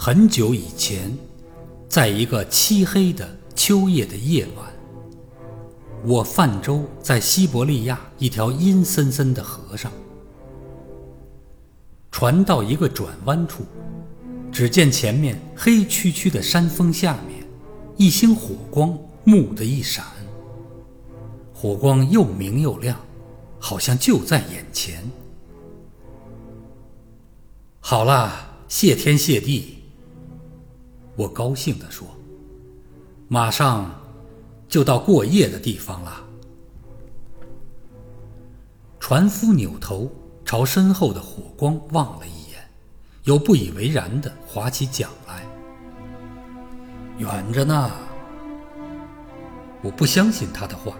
很久以前，在一个漆黑的秋夜的夜晚，我泛舟在西伯利亚一条阴森森的河上。船到一个转弯处，只见前面黑黢黢的山峰下面，一星火光“蓦”的一闪，火光又明又亮，好像就在眼前。好啦，谢天谢地！我高兴地说：“马上就到过夜的地方了。”船夫扭头朝身后的火光望了一眼，又不以为然地划起桨来。远着呢。我不相信他的话，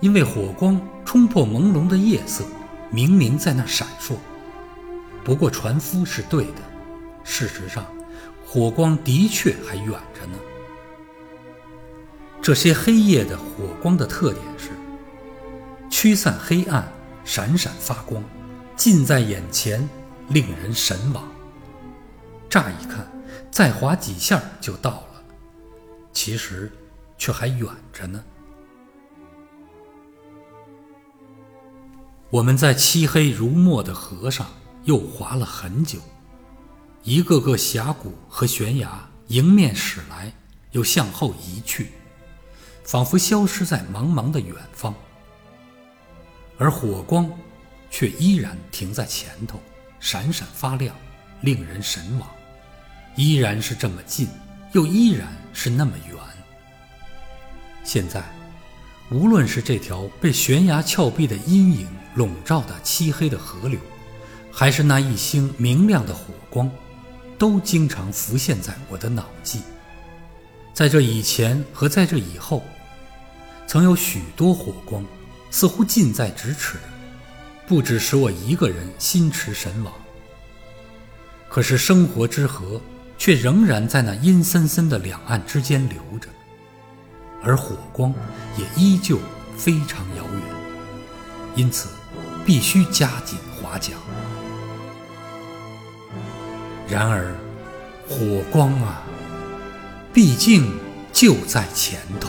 因为火光冲破朦胧的夜色，明明在那闪烁。不过船夫是对的，事实上，火光的确还远着呢。这些黑夜的火光的特点是：驱散黑暗，闪闪发光，近在眼前，令人神往。乍一看，再划几下就到了，其实却还远着呢。我们在漆黑如墨的河上。又划了很久，一个个峡谷和悬崖迎面驶来，又向后移去，仿佛消失在茫茫的远方。而火光却依然停在前头，闪闪发亮，令人神往。依然是这么近，又依然是那么远。现在，无论是这条被悬崖峭壁的阴影笼罩的漆黑的河流，还是那一星明亮的火光，都经常浮现在我的脑际。在这以前和在这以后，曾有许多火光，似乎近在咫尺，不只使我一个人心驰神往。可是生活之河却仍然在那阴森森的两岸之间流着，而火光也依旧非常遥远，因此必须加紧划桨。然而，火光啊，毕竟就在前头。